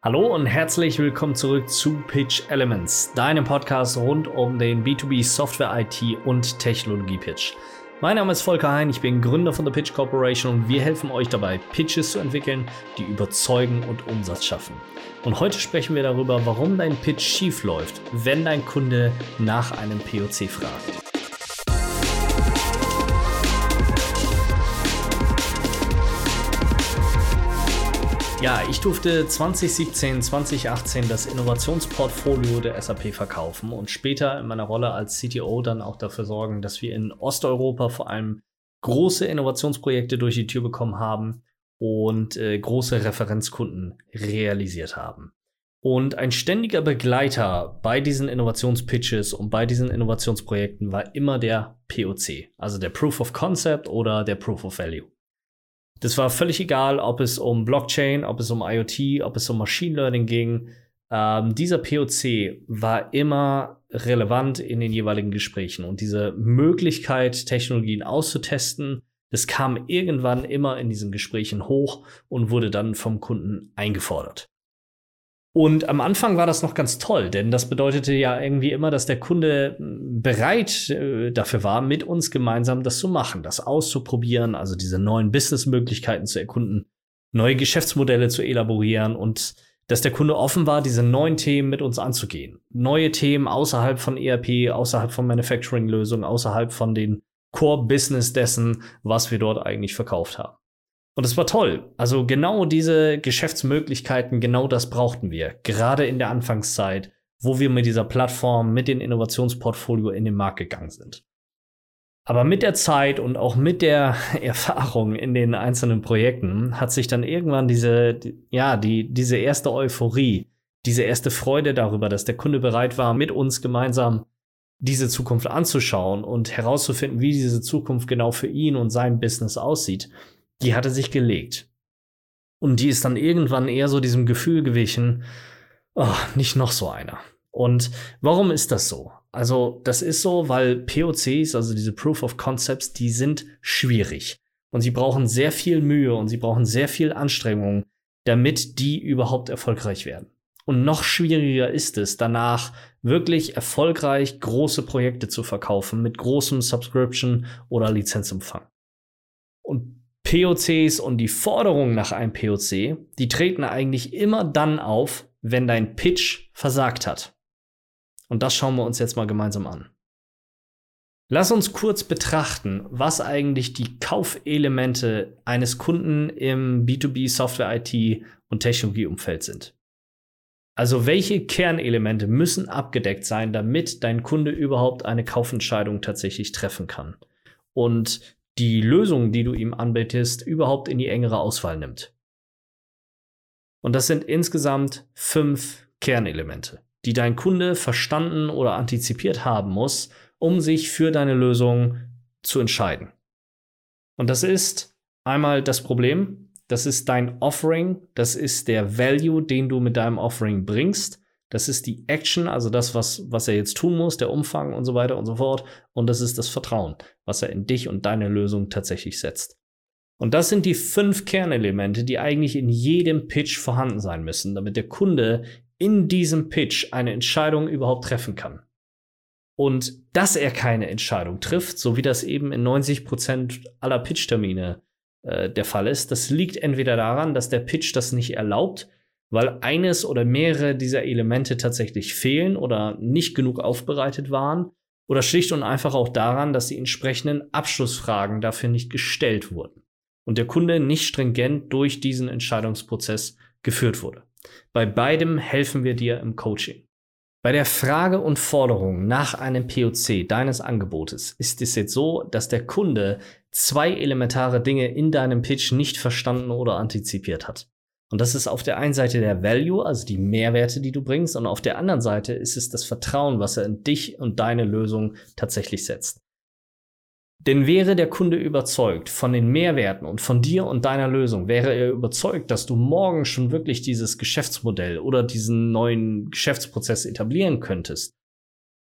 Hallo und herzlich willkommen zurück zu Pitch Elements, deinem Podcast rund um den B2B Software IT und Technologie Pitch. Mein Name ist Volker Hein, ich bin Gründer von der Pitch Corporation und wir helfen euch dabei, Pitches zu entwickeln, die überzeugen und Umsatz schaffen. Und heute sprechen wir darüber, warum dein Pitch schief läuft, wenn dein Kunde nach einem POC fragt. Ja, ich durfte 2017, 2018 das Innovationsportfolio der SAP verkaufen und später in meiner Rolle als CTO dann auch dafür sorgen, dass wir in Osteuropa vor allem große Innovationsprojekte durch die Tür bekommen haben und äh, große Referenzkunden realisiert haben. Und ein ständiger Begleiter bei diesen Innovationspitches und bei diesen Innovationsprojekten war immer der POC, also der Proof of Concept oder der Proof of Value. Das war völlig egal, ob es um Blockchain, ob es um IoT, ob es um Machine Learning ging. Ähm, dieser POC war immer relevant in den jeweiligen Gesprächen und diese Möglichkeit, Technologien auszutesten, das kam irgendwann immer in diesen Gesprächen hoch und wurde dann vom Kunden eingefordert. Und am Anfang war das noch ganz toll, denn das bedeutete ja irgendwie immer, dass der Kunde hm, bereit äh, dafür war, mit uns gemeinsam das zu machen, das auszuprobieren, also diese neuen Businessmöglichkeiten zu erkunden, neue Geschäftsmodelle zu elaborieren und dass der Kunde offen war, diese neuen Themen mit uns anzugehen. Neue Themen außerhalb von ERP, außerhalb von Manufacturing-Lösungen, außerhalb von den Core-Business dessen, was wir dort eigentlich verkauft haben. Und es war toll. Also genau diese Geschäftsmöglichkeiten, genau das brauchten wir. Gerade in der Anfangszeit, wo wir mit dieser Plattform, mit dem Innovationsportfolio in den Markt gegangen sind. Aber mit der Zeit und auch mit der Erfahrung in den einzelnen Projekten hat sich dann irgendwann diese, ja, die, diese erste Euphorie, diese erste Freude darüber, dass der Kunde bereit war, mit uns gemeinsam diese Zukunft anzuschauen und herauszufinden, wie diese Zukunft genau für ihn und sein Business aussieht, die hatte sich gelegt. Und die ist dann irgendwann eher so diesem Gefühl gewichen, oh, nicht noch so einer. Und warum ist das so? Also, das ist so, weil POCs, also diese Proof of Concepts, die sind schwierig. Und sie brauchen sehr viel Mühe und sie brauchen sehr viel Anstrengung, damit die überhaupt erfolgreich werden. Und noch schwieriger ist es, danach wirklich erfolgreich große Projekte zu verkaufen mit großem Subscription oder Lizenzumfang. POCs und die Forderungen nach einem POC, die treten eigentlich immer dann auf, wenn dein Pitch versagt hat. Und das schauen wir uns jetzt mal gemeinsam an. Lass uns kurz betrachten, was eigentlich die Kaufelemente eines Kunden im B2B Software IT und Technologieumfeld sind. Also welche Kernelemente müssen abgedeckt sein, damit dein Kunde überhaupt eine Kaufentscheidung tatsächlich treffen kann? Und die Lösung, die du ihm anbietest, überhaupt in die engere Auswahl nimmt. Und das sind insgesamt fünf Kernelemente, die dein Kunde verstanden oder antizipiert haben muss, um sich für deine Lösung zu entscheiden. Und das ist einmal das Problem, das ist dein Offering, das ist der Value, den du mit deinem Offering bringst. Das ist die Action, also das, was, was er jetzt tun muss, der Umfang und so weiter und so fort. Und das ist das Vertrauen, was er in dich und deine Lösung tatsächlich setzt. Und das sind die fünf Kernelemente, die eigentlich in jedem Pitch vorhanden sein müssen, damit der Kunde in diesem Pitch eine Entscheidung überhaupt treffen kann. Und dass er keine Entscheidung trifft, so wie das eben in 90 Prozent aller Pitch-Termine äh, der Fall ist, das liegt entweder daran, dass der Pitch das nicht erlaubt, weil eines oder mehrere dieser Elemente tatsächlich fehlen oder nicht genug aufbereitet waren oder schlicht und einfach auch daran, dass die entsprechenden Abschlussfragen dafür nicht gestellt wurden und der Kunde nicht stringent durch diesen Entscheidungsprozess geführt wurde. Bei beidem helfen wir dir im Coaching. Bei der Frage und Forderung nach einem POC deines Angebotes ist es jetzt so, dass der Kunde zwei elementare Dinge in deinem Pitch nicht verstanden oder antizipiert hat. Und das ist auf der einen Seite der Value, also die Mehrwerte, die du bringst, und auf der anderen Seite ist es das Vertrauen, was er in dich und deine Lösung tatsächlich setzt. Denn wäre der Kunde überzeugt von den Mehrwerten und von dir und deiner Lösung, wäre er überzeugt, dass du morgen schon wirklich dieses Geschäftsmodell oder diesen neuen Geschäftsprozess etablieren könntest,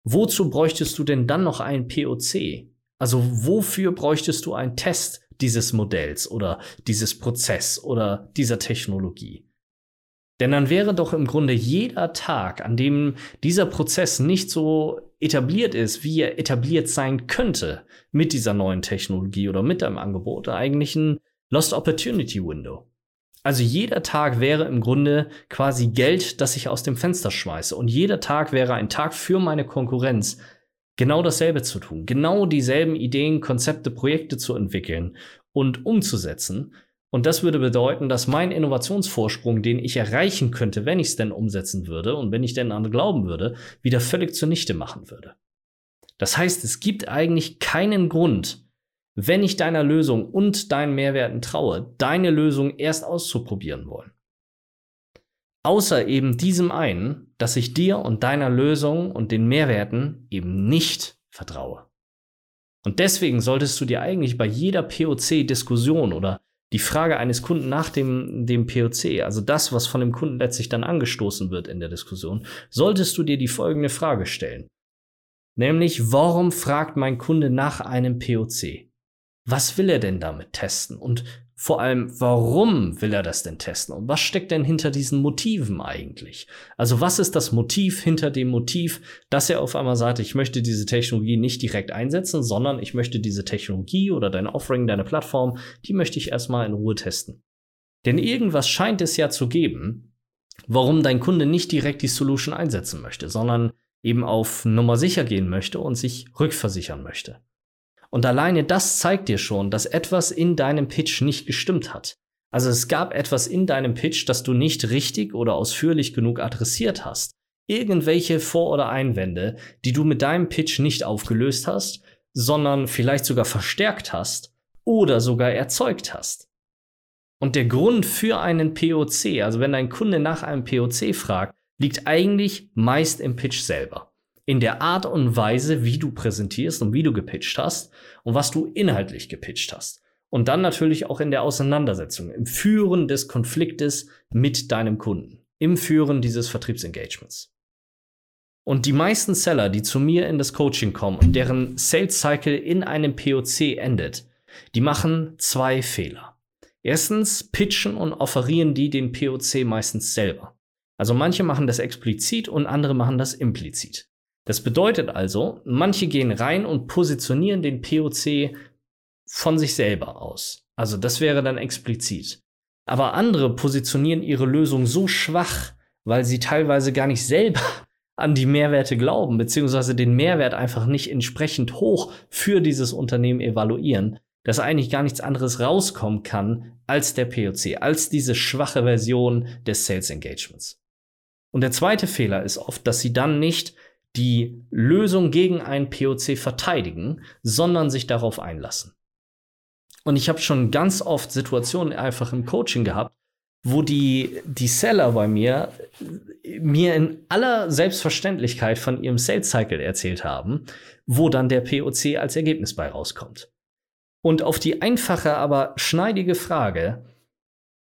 wozu bräuchtest du denn dann noch einen POC? Also wofür bräuchtest du einen Test, dieses Modells oder dieses Prozess oder dieser Technologie. Denn dann wäre doch im Grunde jeder Tag, an dem dieser Prozess nicht so etabliert ist, wie er etabliert sein könnte mit dieser neuen Technologie oder mit deinem Angebot, eigentlich ein Lost Opportunity Window. Also jeder Tag wäre im Grunde quasi Geld, das ich aus dem Fenster schmeiße. Und jeder Tag wäre ein Tag für meine Konkurrenz, genau dasselbe zu tun, genau dieselben Ideen, Konzepte, Projekte zu entwickeln und umzusetzen. Und das würde bedeuten, dass mein Innovationsvorsprung, den ich erreichen könnte, wenn ich es denn umsetzen würde und wenn ich denn an glauben würde, wieder völlig zunichte machen würde. Das heißt, es gibt eigentlich keinen Grund, wenn ich deiner Lösung und deinen Mehrwerten traue, deine Lösung erst auszuprobieren wollen. Außer eben diesem einen, dass ich dir und deiner Lösung und den Mehrwerten eben nicht vertraue. Und deswegen solltest du dir eigentlich bei jeder POC-Diskussion oder die Frage eines Kunden nach dem, dem POC, also das, was von dem Kunden letztlich dann angestoßen wird in der Diskussion, solltest du dir die folgende Frage stellen. Nämlich, warum fragt mein Kunde nach einem POC? was will er denn damit testen? Und vor allem, warum will er das denn testen? Und was steckt denn hinter diesen Motiven eigentlich? Also was ist das Motiv hinter dem Motiv, dass er auf einmal sagt, ich möchte diese Technologie nicht direkt einsetzen, sondern ich möchte diese Technologie oder dein Offering, deine Plattform, die möchte ich erstmal in Ruhe testen. Denn irgendwas scheint es ja zu geben, warum dein Kunde nicht direkt die Solution einsetzen möchte, sondern eben auf Nummer sicher gehen möchte und sich rückversichern möchte. Und alleine das zeigt dir schon, dass etwas in deinem Pitch nicht gestimmt hat. Also es gab etwas in deinem Pitch, das du nicht richtig oder ausführlich genug adressiert hast. Irgendwelche Vor- oder Einwände, die du mit deinem Pitch nicht aufgelöst hast, sondern vielleicht sogar verstärkt hast oder sogar erzeugt hast. Und der Grund für einen POC, also wenn dein Kunde nach einem POC fragt, liegt eigentlich meist im Pitch selber in der Art und Weise, wie du präsentierst und wie du gepitcht hast und was du inhaltlich gepitcht hast. Und dann natürlich auch in der Auseinandersetzung, im Führen des Konfliktes mit deinem Kunden, im Führen dieses Vertriebsengagements. Und die meisten Seller, die zu mir in das Coaching kommen und deren Sales Cycle in einem POC endet, die machen zwei Fehler. Erstens pitchen und offerieren die den POC meistens selber. Also manche machen das explizit und andere machen das implizit. Das bedeutet also, manche gehen rein und positionieren den POC von sich selber aus. Also das wäre dann explizit. Aber andere positionieren ihre Lösung so schwach, weil sie teilweise gar nicht selber an die Mehrwerte glauben, beziehungsweise den Mehrwert einfach nicht entsprechend hoch für dieses Unternehmen evaluieren, dass eigentlich gar nichts anderes rauskommen kann als der POC, als diese schwache Version des Sales Engagements. Und der zweite Fehler ist oft, dass sie dann nicht die Lösung gegen einen POC verteidigen, sondern sich darauf einlassen. Und ich habe schon ganz oft Situationen einfach im Coaching gehabt, wo die, die Seller bei mir mir in aller Selbstverständlichkeit von ihrem Sales Cycle erzählt haben, wo dann der POC als Ergebnis bei rauskommt. Und auf die einfache, aber schneidige Frage,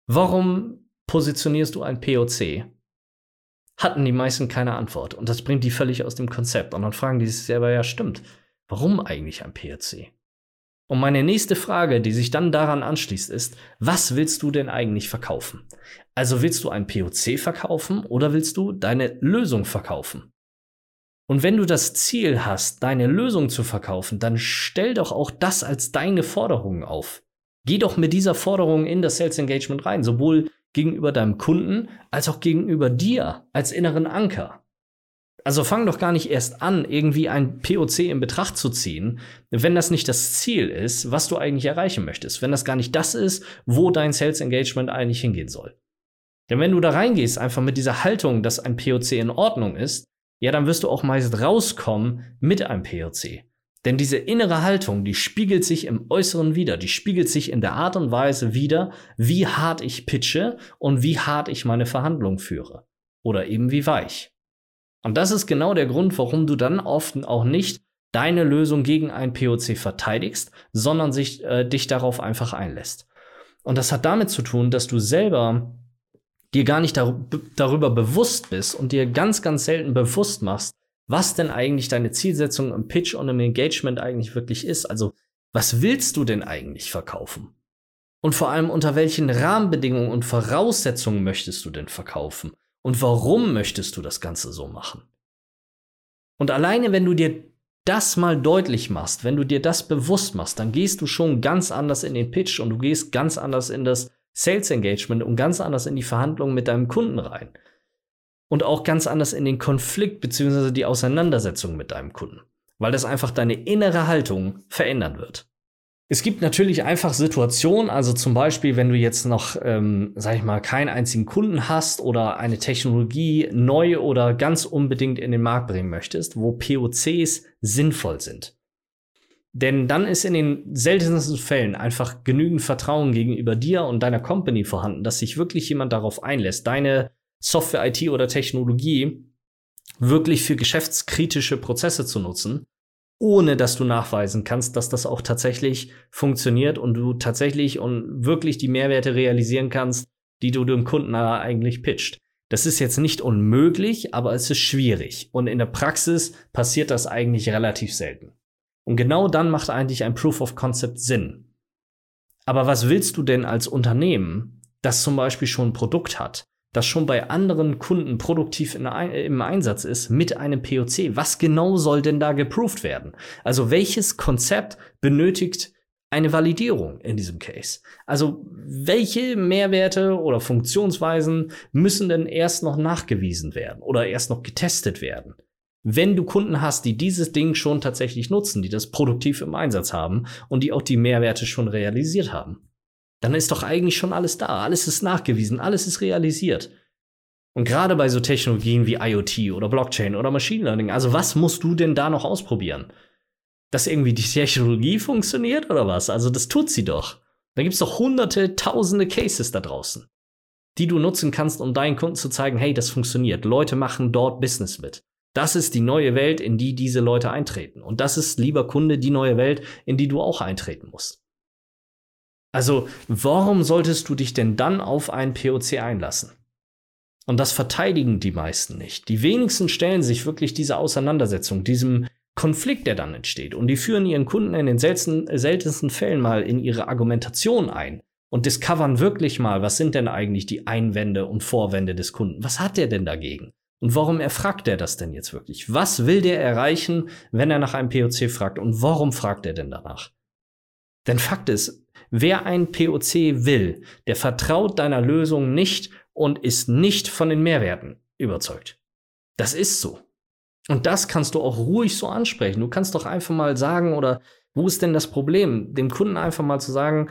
warum positionierst du ein POC? Hatten die meisten keine Antwort. Und das bringt die völlig aus dem Konzept. Und dann fragen die sich selber, ja, stimmt. Warum eigentlich ein PLC? Und meine nächste Frage, die sich dann daran anschließt, ist, was willst du denn eigentlich verkaufen? Also willst du ein POC verkaufen oder willst du deine Lösung verkaufen? Und wenn du das Ziel hast, deine Lösung zu verkaufen, dann stell doch auch das als deine Forderung auf. Geh doch mit dieser Forderung in das Sales Engagement rein, sowohl gegenüber deinem Kunden als auch gegenüber dir als inneren Anker. Also fang doch gar nicht erst an, irgendwie ein POC in Betracht zu ziehen, wenn das nicht das Ziel ist, was du eigentlich erreichen möchtest, wenn das gar nicht das ist, wo dein Sales Engagement eigentlich hingehen soll. Denn wenn du da reingehst, einfach mit dieser Haltung, dass ein POC in Ordnung ist, ja, dann wirst du auch meist rauskommen mit einem POC. Denn diese innere Haltung, die spiegelt sich im Äußeren wieder, die spiegelt sich in der Art und Weise wieder, wie hart ich pitche und wie hart ich meine Verhandlung führe. Oder eben wie weich. Und das ist genau der Grund, warum du dann oft auch nicht deine Lösung gegen ein POC verteidigst, sondern sich, äh, dich darauf einfach einlässt. Und das hat damit zu tun, dass du selber dir gar nicht dar darüber bewusst bist und dir ganz, ganz selten bewusst machst, was denn eigentlich deine Zielsetzung im Pitch und im Engagement eigentlich wirklich ist. Also, was willst du denn eigentlich verkaufen? Und vor allem, unter welchen Rahmenbedingungen und Voraussetzungen möchtest du denn verkaufen? Und warum möchtest du das Ganze so machen? Und alleine, wenn du dir das mal deutlich machst, wenn du dir das bewusst machst, dann gehst du schon ganz anders in den Pitch und du gehst ganz anders in das Sales Engagement und ganz anders in die Verhandlungen mit deinem Kunden rein. Und auch ganz anders in den Konflikt bzw. die Auseinandersetzung mit deinem Kunden. Weil das einfach deine innere Haltung verändern wird. Es gibt natürlich einfach Situationen, also zum Beispiel, wenn du jetzt noch, ähm, sag ich mal, keinen einzigen Kunden hast oder eine Technologie neu oder ganz unbedingt in den Markt bringen möchtest, wo POCs sinnvoll sind. Denn dann ist in den seltensten Fällen einfach genügend Vertrauen gegenüber dir und deiner Company vorhanden, dass sich wirklich jemand darauf einlässt, deine Software, IT oder Technologie wirklich für geschäftskritische Prozesse zu nutzen ohne dass du nachweisen kannst, dass das auch tatsächlich funktioniert und du tatsächlich und wirklich die Mehrwerte realisieren kannst, die du dem Kunden eigentlich pitcht. Das ist jetzt nicht unmöglich, aber es ist schwierig. Und in der Praxis passiert das eigentlich relativ selten. Und genau dann macht eigentlich ein Proof of Concept Sinn. Aber was willst du denn als Unternehmen, das zum Beispiel schon ein Produkt hat, das schon bei anderen Kunden produktiv in, im Einsatz ist mit einem POC. Was genau soll denn da geproved werden? Also welches Konzept benötigt eine Validierung in diesem Case? Also welche Mehrwerte oder Funktionsweisen müssen denn erst noch nachgewiesen werden oder erst noch getestet werden? Wenn du Kunden hast, die dieses Ding schon tatsächlich nutzen, die das produktiv im Einsatz haben und die auch die Mehrwerte schon realisiert haben dann ist doch eigentlich schon alles da. Alles ist nachgewiesen, alles ist realisiert. Und gerade bei so Technologien wie IoT oder Blockchain oder Machine Learning, also was musst du denn da noch ausprobieren? Dass irgendwie die Technologie funktioniert oder was? Also das tut sie doch. Da gibt es doch hunderte, tausende Cases da draußen, die du nutzen kannst, um deinen Kunden zu zeigen, hey, das funktioniert. Leute machen dort Business mit. Das ist die neue Welt, in die diese Leute eintreten. Und das ist, lieber Kunde, die neue Welt, in die du auch eintreten musst. Also, warum solltest du dich denn dann auf einen POC einlassen? Und das verteidigen die meisten nicht. Die wenigsten stellen sich wirklich diese Auseinandersetzung, diesem Konflikt, der dann entsteht. Und die führen ihren Kunden in den seltensten, seltensten Fällen mal in ihre Argumentation ein und discovern wirklich mal, was sind denn eigentlich die Einwände und Vorwände des Kunden? Was hat der denn dagegen? Und warum erfragt er das denn jetzt wirklich? Was will der erreichen, wenn er nach einem POC fragt? Und warum fragt er denn danach? Denn Fakt ist, Wer ein POC will, der vertraut deiner Lösung nicht und ist nicht von den Mehrwerten überzeugt. Das ist so. Und das kannst du auch ruhig so ansprechen. Du kannst doch einfach mal sagen, oder wo ist denn das Problem? Dem Kunden einfach mal zu sagen,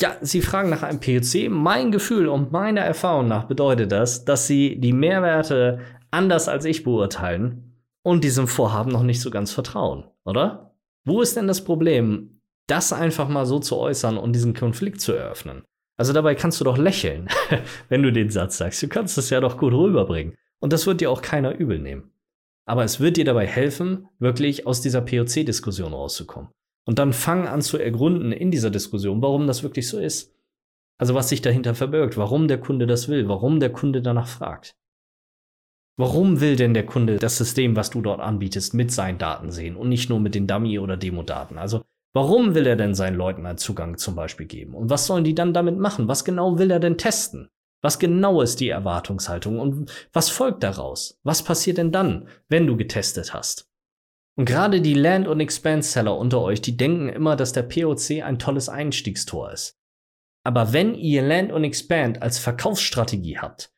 ja, Sie fragen nach einem POC. Mein Gefühl und meiner Erfahrung nach bedeutet das, dass Sie die Mehrwerte anders als ich beurteilen und diesem Vorhaben noch nicht so ganz vertrauen, oder? Wo ist denn das Problem? Das einfach mal so zu äußern und diesen Konflikt zu eröffnen. Also dabei kannst du doch lächeln, wenn du den Satz sagst. Du kannst es ja doch gut rüberbringen. Und das wird dir auch keiner übel nehmen. Aber es wird dir dabei helfen, wirklich aus dieser POC-Diskussion rauszukommen. Und dann fang an zu ergründen in dieser Diskussion, warum das wirklich so ist. Also was sich dahinter verbirgt, warum der Kunde das will, warum der Kunde danach fragt. Warum will denn der Kunde das System, was du dort anbietest, mit seinen Daten sehen und nicht nur mit den Dummy- oder Demo-Daten? Also Warum will er denn seinen Leuten einen Zugang zum Beispiel geben? Und was sollen die dann damit machen? Was genau will er denn testen? Was genau ist die Erwartungshaltung und was folgt daraus? Was passiert denn dann, wenn du getestet hast? Und gerade die Land- und Expand-Seller unter euch, die denken immer, dass der POC ein tolles Einstiegstor ist. Aber wenn ihr Land und Expand als Verkaufsstrategie habt,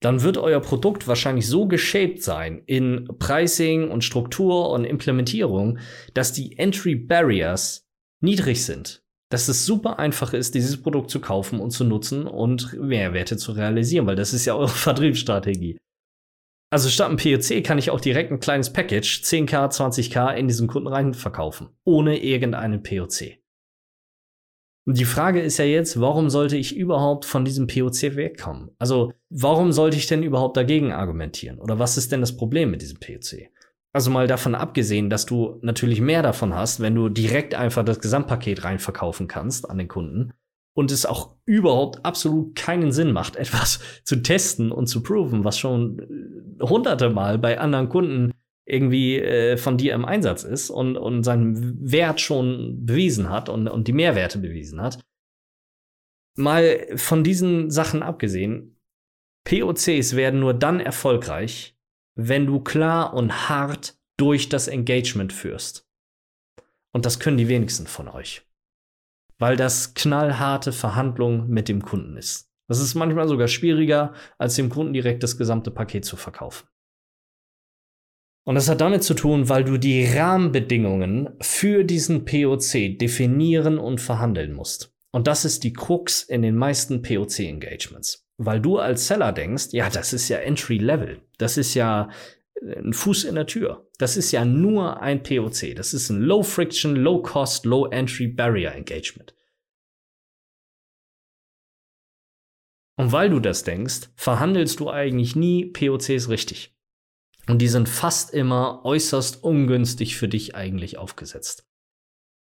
dann wird euer Produkt wahrscheinlich so geshaped sein in Pricing und Struktur und Implementierung, dass die Entry Barriers niedrig sind. Dass es super einfach ist, dieses Produkt zu kaufen und zu nutzen und Mehrwerte zu realisieren, weil das ist ja eure Vertriebsstrategie. Also statt einem POC kann ich auch direkt ein kleines Package, 10k, 20k, in diesen Kunden rein verkaufen, ohne irgendeinen POC. Und die Frage ist ja jetzt, warum sollte ich überhaupt von diesem POC wegkommen? Also, warum sollte ich denn überhaupt dagegen argumentieren? Oder was ist denn das Problem mit diesem POC? Also mal davon abgesehen, dass du natürlich mehr davon hast, wenn du direkt einfach das Gesamtpaket reinverkaufen kannst an den Kunden und es auch überhaupt absolut keinen Sinn macht, etwas zu testen und zu proven, was schon äh, hunderte Mal bei anderen Kunden irgendwie äh, von dir im Einsatz ist und, und seinen Wert schon bewiesen hat und, und die Mehrwerte bewiesen hat, mal von diesen Sachen abgesehen, POCs werden nur dann erfolgreich, wenn du klar und hart durch das Engagement führst. Und das können die wenigsten von euch. Weil das knallharte Verhandlung mit dem Kunden ist. Das ist manchmal sogar schwieriger, als dem Kunden direkt das gesamte Paket zu verkaufen. Und das hat damit zu tun, weil du die Rahmenbedingungen für diesen POC definieren und verhandeln musst. Und das ist die Krux in den meisten POC-Engagements. Weil du als Seller denkst, ja, das ist ja Entry Level. Das ist ja äh, ein Fuß in der Tür. Das ist ja nur ein POC. Das ist ein Low Friction, Low Cost, Low Entry Barrier Engagement. Und weil du das denkst, verhandelst du eigentlich nie POCs richtig. Und die sind fast immer äußerst ungünstig für dich eigentlich aufgesetzt.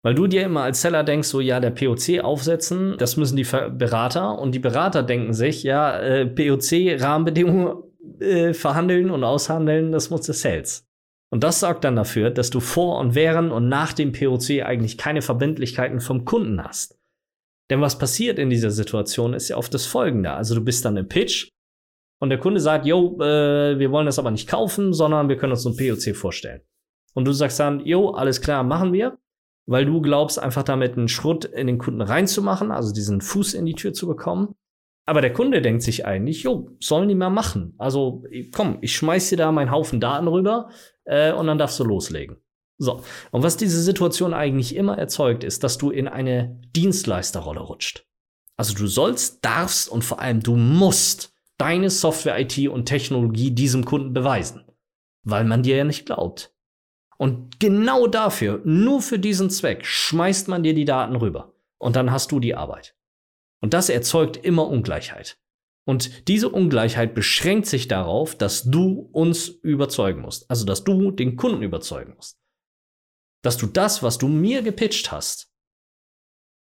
Weil du dir immer als Seller denkst, so ja, der POC aufsetzen, das müssen die Berater und die Berater denken sich, ja, äh, POC Rahmenbedingungen äh, verhandeln und aushandeln, das muss der Sales. Und das sorgt dann dafür, dass du vor und während und nach dem POC eigentlich keine Verbindlichkeiten vom Kunden hast. Denn was passiert in dieser Situation ist ja oft das folgende. Also du bist dann im Pitch und der Kunde sagt, yo, äh, wir wollen das aber nicht kaufen, sondern wir können uns so ein POC vorstellen. Und du sagst dann, yo, alles klar, machen wir, weil du glaubst, einfach damit einen Schritt in den Kunden reinzumachen, also diesen Fuß in die Tür zu bekommen. Aber der Kunde denkt sich eigentlich, jo, sollen die mal machen. Also komm, ich schmeiß dir da meinen Haufen Daten rüber äh, und dann darfst du loslegen. So, und was diese Situation eigentlich immer erzeugt, ist, dass du in eine Dienstleisterrolle rutscht. Also du sollst, darfst und vor allem du musst deine Software, IT und Technologie diesem Kunden beweisen, weil man dir ja nicht glaubt. Und genau dafür, nur für diesen Zweck, schmeißt man dir die Daten rüber. Und dann hast du die Arbeit. Und das erzeugt immer Ungleichheit. Und diese Ungleichheit beschränkt sich darauf, dass du uns überzeugen musst. Also, dass du den Kunden überzeugen musst. Dass du das, was du mir gepitcht hast,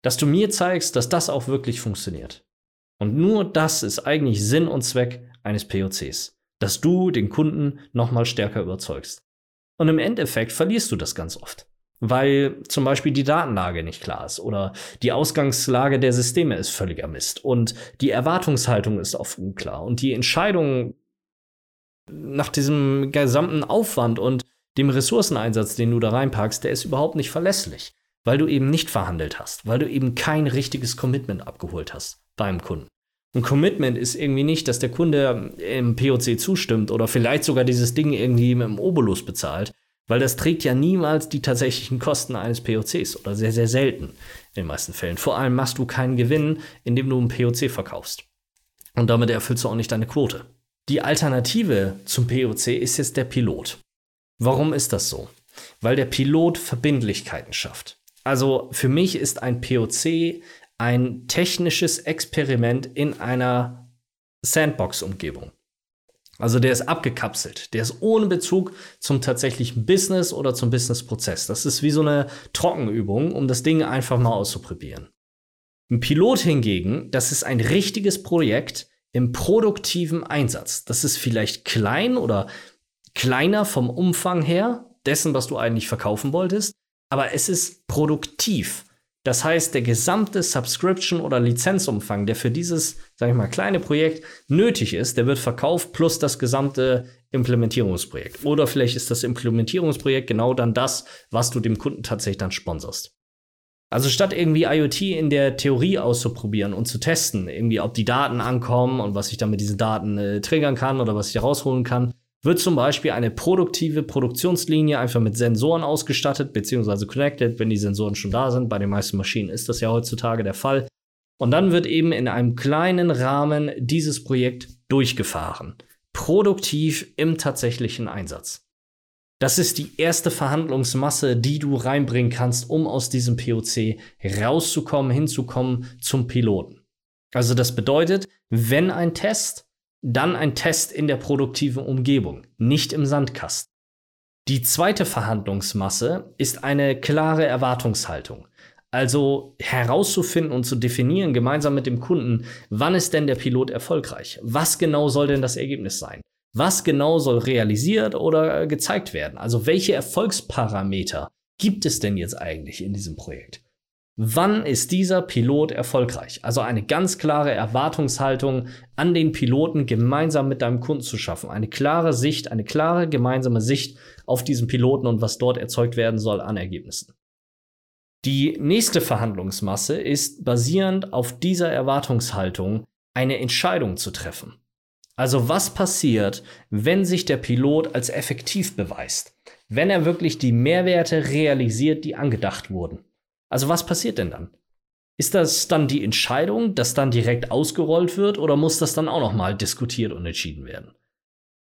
dass du mir zeigst, dass das auch wirklich funktioniert. Und nur das ist eigentlich Sinn und Zweck eines POCs, dass du den Kunden nochmal stärker überzeugst. Und im Endeffekt verlierst du das ganz oft, weil zum Beispiel die Datenlage nicht klar ist oder die Ausgangslage der Systeme ist völliger Mist und die Erwartungshaltung ist oft unklar und die Entscheidung nach diesem gesamten Aufwand und dem Ressourceneinsatz, den du da reinpackst, der ist überhaupt nicht verlässlich, weil du eben nicht verhandelt hast, weil du eben kein richtiges Commitment abgeholt hast beim Kunden. Ein Commitment ist irgendwie nicht, dass der Kunde im POC zustimmt oder vielleicht sogar dieses Ding irgendwie mit dem Obolus bezahlt, weil das trägt ja niemals die tatsächlichen Kosten eines POCs oder sehr, sehr selten in den meisten Fällen. Vor allem machst du keinen Gewinn, indem du einen POC verkaufst. Und damit erfüllst du auch nicht deine Quote. Die Alternative zum POC ist jetzt der Pilot. Warum ist das so? Weil der Pilot Verbindlichkeiten schafft. Also für mich ist ein POC ein technisches Experiment in einer Sandbox-Umgebung. Also der ist abgekapselt, der ist ohne Bezug zum tatsächlichen Business oder zum Business-Prozess. Das ist wie so eine Trockenübung, um das Ding einfach mal auszuprobieren. Ein Pilot hingegen, das ist ein richtiges Projekt im produktiven Einsatz. Das ist vielleicht klein oder kleiner vom Umfang her dessen, was du eigentlich verkaufen wolltest, aber es ist produktiv. Das heißt, der gesamte Subscription- oder Lizenzumfang, der für dieses, sage ich mal, kleine Projekt nötig ist, der wird verkauft plus das gesamte Implementierungsprojekt. Oder vielleicht ist das Implementierungsprojekt genau dann das, was du dem Kunden tatsächlich dann sponsorst. Also statt irgendwie IoT in der Theorie auszuprobieren und zu testen, irgendwie ob die Daten ankommen und was ich dann mit diesen Daten äh, triggern kann oder was ich rausholen kann, wird zum Beispiel eine produktive Produktionslinie einfach mit Sensoren ausgestattet, beziehungsweise connected, wenn die Sensoren schon da sind. Bei den meisten Maschinen ist das ja heutzutage der Fall. Und dann wird eben in einem kleinen Rahmen dieses Projekt durchgefahren. Produktiv im tatsächlichen Einsatz. Das ist die erste Verhandlungsmasse, die du reinbringen kannst, um aus diesem POC rauszukommen, hinzukommen zum Piloten. Also das bedeutet, wenn ein Test dann ein Test in der produktiven Umgebung, nicht im Sandkasten. Die zweite Verhandlungsmasse ist eine klare Erwartungshaltung. Also herauszufinden und zu definieren gemeinsam mit dem Kunden, wann ist denn der Pilot erfolgreich? Was genau soll denn das Ergebnis sein? Was genau soll realisiert oder gezeigt werden? Also welche Erfolgsparameter gibt es denn jetzt eigentlich in diesem Projekt? Wann ist dieser Pilot erfolgreich? Also eine ganz klare Erwartungshaltung an den Piloten gemeinsam mit deinem Kunden zu schaffen. Eine klare Sicht, eine klare gemeinsame Sicht auf diesen Piloten und was dort erzeugt werden soll an Ergebnissen. Die nächste Verhandlungsmasse ist basierend auf dieser Erwartungshaltung eine Entscheidung zu treffen. Also was passiert, wenn sich der Pilot als effektiv beweist? Wenn er wirklich die Mehrwerte realisiert, die angedacht wurden? Also was passiert denn dann? Ist das dann die Entscheidung, dass dann direkt ausgerollt wird oder muss das dann auch noch mal diskutiert und entschieden werden?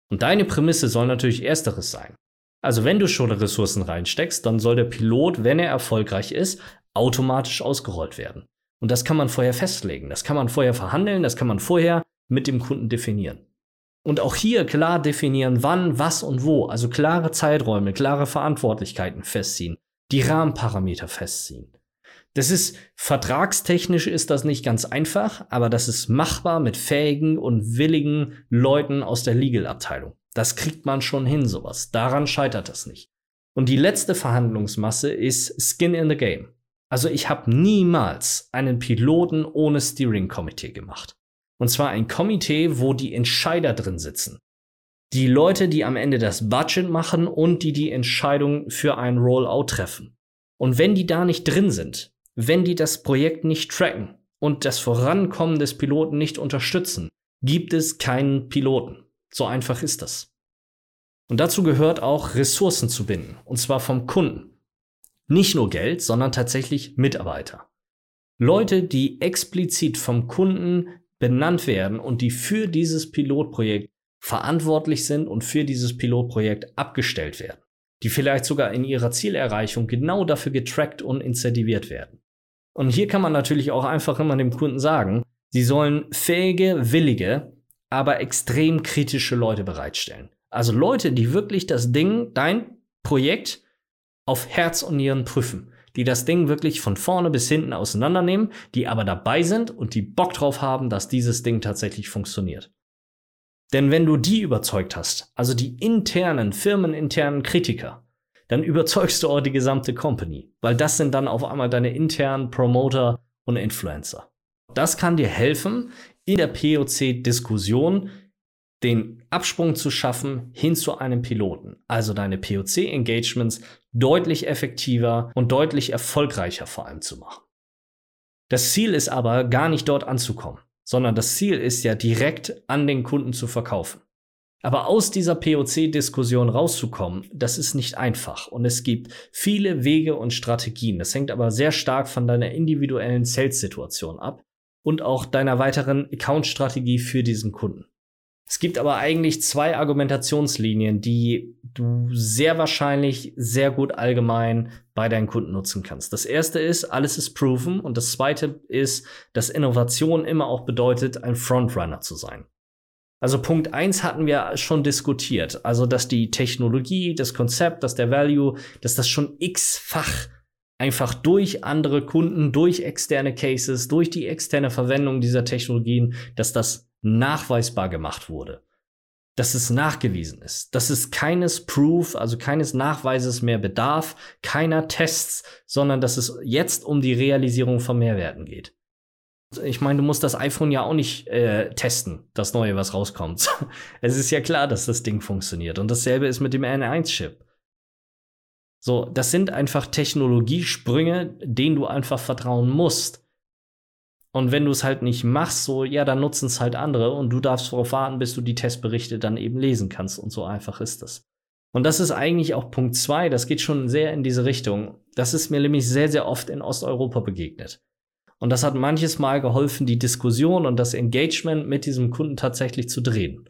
Und deine Prämisse soll natürlich ersteres sein. Also wenn du schon Ressourcen reinsteckst, dann soll der Pilot, wenn er erfolgreich ist, automatisch ausgerollt werden. Und das kann man vorher festlegen, das kann man vorher verhandeln, das kann man vorher mit dem Kunden definieren. Und auch hier klar definieren, wann, was und wo, also klare Zeiträume, klare Verantwortlichkeiten festziehen die Rahmenparameter festziehen. Das ist vertragstechnisch ist das nicht ganz einfach, aber das ist machbar mit fähigen und willigen Leuten aus der Legal-Abteilung. Das kriegt man schon hin, sowas. Daran scheitert das nicht. Und die letzte Verhandlungsmasse ist Skin in the Game. Also ich habe niemals einen Piloten ohne Steering Committee gemacht. Und zwar ein Komitee, wo die Entscheider drin sitzen die Leute, die am Ende das Budget machen und die die Entscheidung für ein Rollout treffen. Und wenn die da nicht drin sind, wenn die das Projekt nicht tracken und das Vorankommen des Piloten nicht unterstützen, gibt es keinen Piloten. So einfach ist das. Und dazu gehört auch Ressourcen zu binden, und zwar vom Kunden. Nicht nur Geld, sondern tatsächlich Mitarbeiter. Leute, die explizit vom Kunden benannt werden und die für dieses Pilotprojekt verantwortlich sind und für dieses Pilotprojekt abgestellt werden, die vielleicht sogar in ihrer Zielerreichung genau dafür getrackt und incentiviert werden. Und hier kann man natürlich auch einfach immer dem Kunden sagen, sie sollen fähige, willige, aber extrem kritische Leute bereitstellen. Also Leute, die wirklich das Ding, dein Projekt auf Herz und Nieren prüfen, die das Ding wirklich von vorne bis hinten auseinandernehmen, die aber dabei sind und die Bock drauf haben, dass dieses Ding tatsächlich funktioniert. Denn wenn du die überzeugt hast, also die internen, firmeninternen Kritiker, dann überzeugst du auch die gesamte Company, weil das sind dann auf einmal deine internen Promoter und Influencer. Das kann dir helfen, in der POC-Diskussion den Absprung zu schaffen hin zu einem Piloten. Also deine POC-Engagements deutlich effektiver und deutlich erfolgreicher vor allem zu machen. Das Ziel ist aber, gar nicht dort anzukommen sondern das Ziel ist ja direkt an den Kunden zu verkaufen. Aber aus dieser POC-Diskussion rauszukommen, das ist nicht einfach. Und es gibt viele Wege und Strategien. Das hängt aber sehr stark von deiner individuellen Sales-Situation ab und auch deiner weiteren Account-Strategie für diesen Kunden. Es gibt aber eigentlich zwei Argumentationslinien, die du sehr wahrscheinlich sehr gut allgemein bei deinen Kunden nutzen kannst. Das erste ist, alles ist proven und das zweite ist, dass Innovation immer auch bedeutet, ein Frontrunner zu sein. Also Punkt eins hatten wir schon diskutiert, also dass die Technologie, das Konzept, dass der Value, dass das schon x-fach einfach durch andere Kunden, durch externe Cases, durch die externe Verwendung dieser Technologien, dass das nachweisbar gemacht wurde. Dass es nachgewiesen ist. Dass es keines Proof, also keines Nachweises mehr bedarf, keiner Tests, sondern dass es jetzt um die Realisierung von Mehrwerten geht. Ich meine, du musst das iPhone ja auch nicht äh, testen, das neue, was rauskommt. es ist ja klar, dass das Ding funktioniert. Und dasselbe ist mit dem N1-Chip. So, das sind einfach Technologiesprünge, denen du einfach vertrauen musst. Und wenn du es halt nicht machst, so, ja, dann nutzen es halt andere und du darfst darauf warten, bis du die Testberichte dann eben lesen kannst. Und so einfach ist das. Und das ist eigentlich auch Punkt zwei. Das geht schon sehr in diese Richtung. Das ist mir nämlich sehr, sehr oft in Osteuropa begegnet. Und das hat manches Mal geholfen, die Diskussion und das Engagement mit diesem Kunden tatsächlich zu drehen.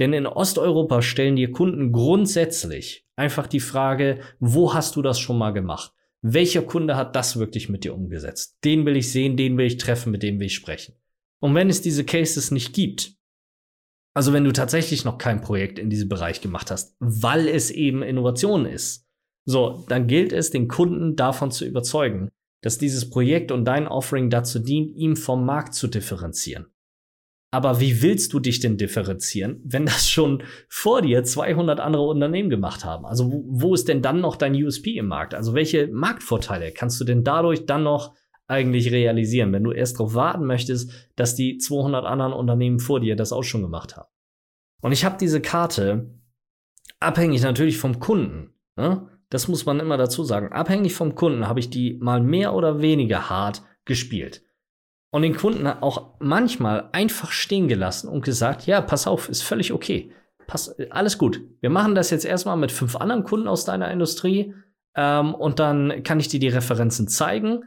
Denn in Osteuropa stellen dir Kunden grundsätzlich einfach die Frage, wo hast du das schon mal gemacht? Welcher Kunde hat das wirklich mit dir umgesetzt? Den will ich sehen, den will ich treffen, mit dem will ich sprechen. Und wenn es diese Cases nicht gibt, also wenn du tatsächlich noch kein Projekt in diesem Bereich gemacht hast, weil es eben Innovation ist, so, dann gilt es, den Kunden davon zu überzeugen, dass dieses Projekt und dein Offering dazu dient, ihm vom Markt zu differenzieren. Aber wie willst du dich denn differenzieren, wenn das schon vor dir 200 andere Unternehmen gemacht haben? Also wo, ist denn dann noch dein USP im Markt? Also welche Marktvorteile kannst du denn dadurch dann noch eigentlich realisieren, wenn du erst darauf warten möchtest, dass die 200 anderen Unternehmen vor dir das auch schon gemacht haben. Und ich habe diese Karte abhängig natürlich vom Kunden. Ne? Das muss man immer dazu sagen. Abhängig vom Kunden habe ich die mal mehr oder weniger hart gespielt. Und den Kunden auch manchmal einfach stehen gelassen und gesagt, ja, pass auf, ist völlig okay. Pass, alles gut. Wir machen das jetzt erstmal mit fünf anderen Kunden aus deiner Industrie ähm, und dann kann ich dir die Referenzen zeigen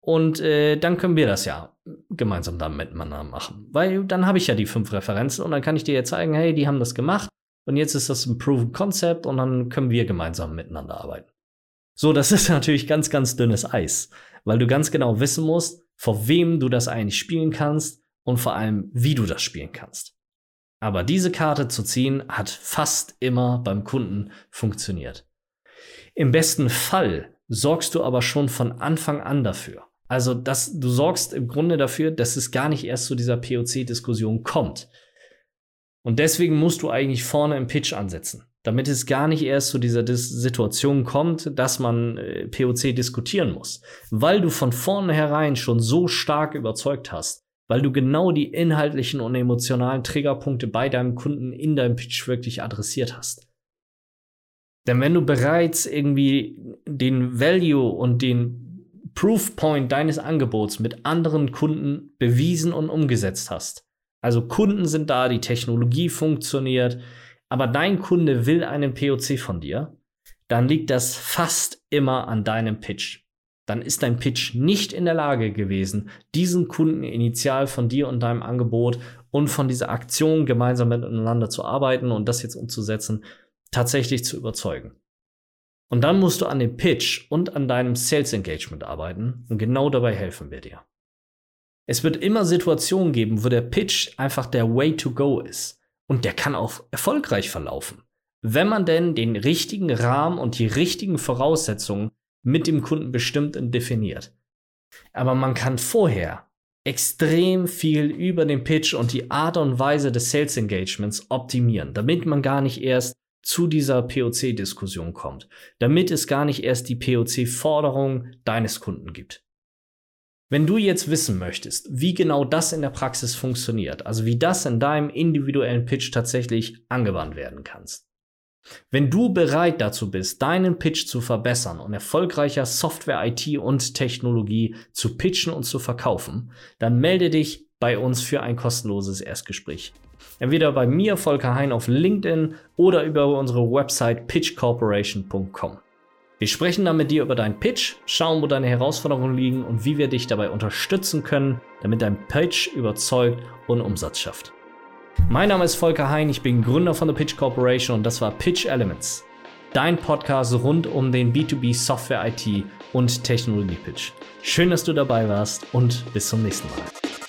und äh, dann können wir das ja gemeinsam dann miteinander machen. Weil dann habe ich ja die fünf Referenzen und dann kann ich dir ja zeigen, hey, die haben das gemacht und jetzt ist das ein Proven Concept und dann können wir gemeinsam miteinander arbeiten. So, das ist natürlich ganz, ganz dünnes Eis, weil du ganz genau wissen musst, vor wem du das eigentlich spielen kannst und vor allem, wie du das spielen kannst. Aber diese Karte zu ziehen hat fast immer beim Kunden funktioniert. Im besten Fall sorgst du aber schon von Anfang an dafür. Also, dass du sorgst im Grunde dafür, dass es gar nicht erst zu dieser POC-Diskussion kommt. Und deswegen musst du eigentlich vorne im Pitch ansetzen, damit es gar nicht erst zu dieser Dis Situation kommt, dass man äh, POC diskutieren muss, weil du von vornherein schon so stark überzeugt hast, weil du genau die inhaltlichen und emotionalen Triggerpunkte bei deinem Kunden in deinem Pitch wirklich adressiert hast. Denn wenn du bereits irgendwie den Value und den Proof Point deines Angebots mit anderen Kunden bewiesen und umgesetzt hast, also Kunden sind da, die Technologie funktioniert, aber dein Kunde will einen POC von dir, dann liegt das fast immer an deinem Pitch. Dann ist dein Pitch nicht in der Lage gewesen, diesen Kunden initial von dir und deinem Angebot und von dieser Aktion gemeinsam miteinander zu arbeiten und das jetzt umzusetzen, tatsächlich zu überzeugen. Und dann musst du an dem Pitch und an deinem Sales Engagement arbeiten und genau dabei helfen wir dir. Es wird immer Situationen geben, wo der Pitch einfach der Way to go ist. Und der kann auch erfolgreich verlaufen. Wenn man denn den richtigen Rahmen und die richtigen Voraussetzungen mit dem Kunden bestimmt und definiert. Aber man kann vorher extrem viel über den Pitch und die Art und Weise des Sales Engagements optimieren, damit man gar nicht erst zu dieser POC-Diskussion kommt, damit es gar nicht erst die POC-Forderung deines Kunden gibt. Wenn du jetzt wissen möchtest, wie genau das in der Praxis funktioniert, also wie das in deinem individuellen Pitch tatsächlich angewandt werden kannst. Wenn du bereit dazu bist, deinen Pitch zu verbessern und erfolgreicher Software, IT und Technologie zu pitchen und zu verkaufen, dann melde dich bei uns für ein kostenloses Erstgespräch. Entweder bei mir, Volker Hein, auf LinkedIn oder über unsere Website pitchcorporation.com. Wir sprechen dann mit dir über deinen Pitch, schauen, wo deine Herausforderungen liegen und wie wir dich dabei unterstützen können, damit dein Pitch überzeugt und Umsatz schafft. Mein Name ist Volker Hein, ich bin Gründer von der Pitch Corporation und das war Pitch Elements, dein Podcast rund um den B2B Software IT und Technologie Pitch. Schön, dass du dabei warst und bis zum nächsten Mal.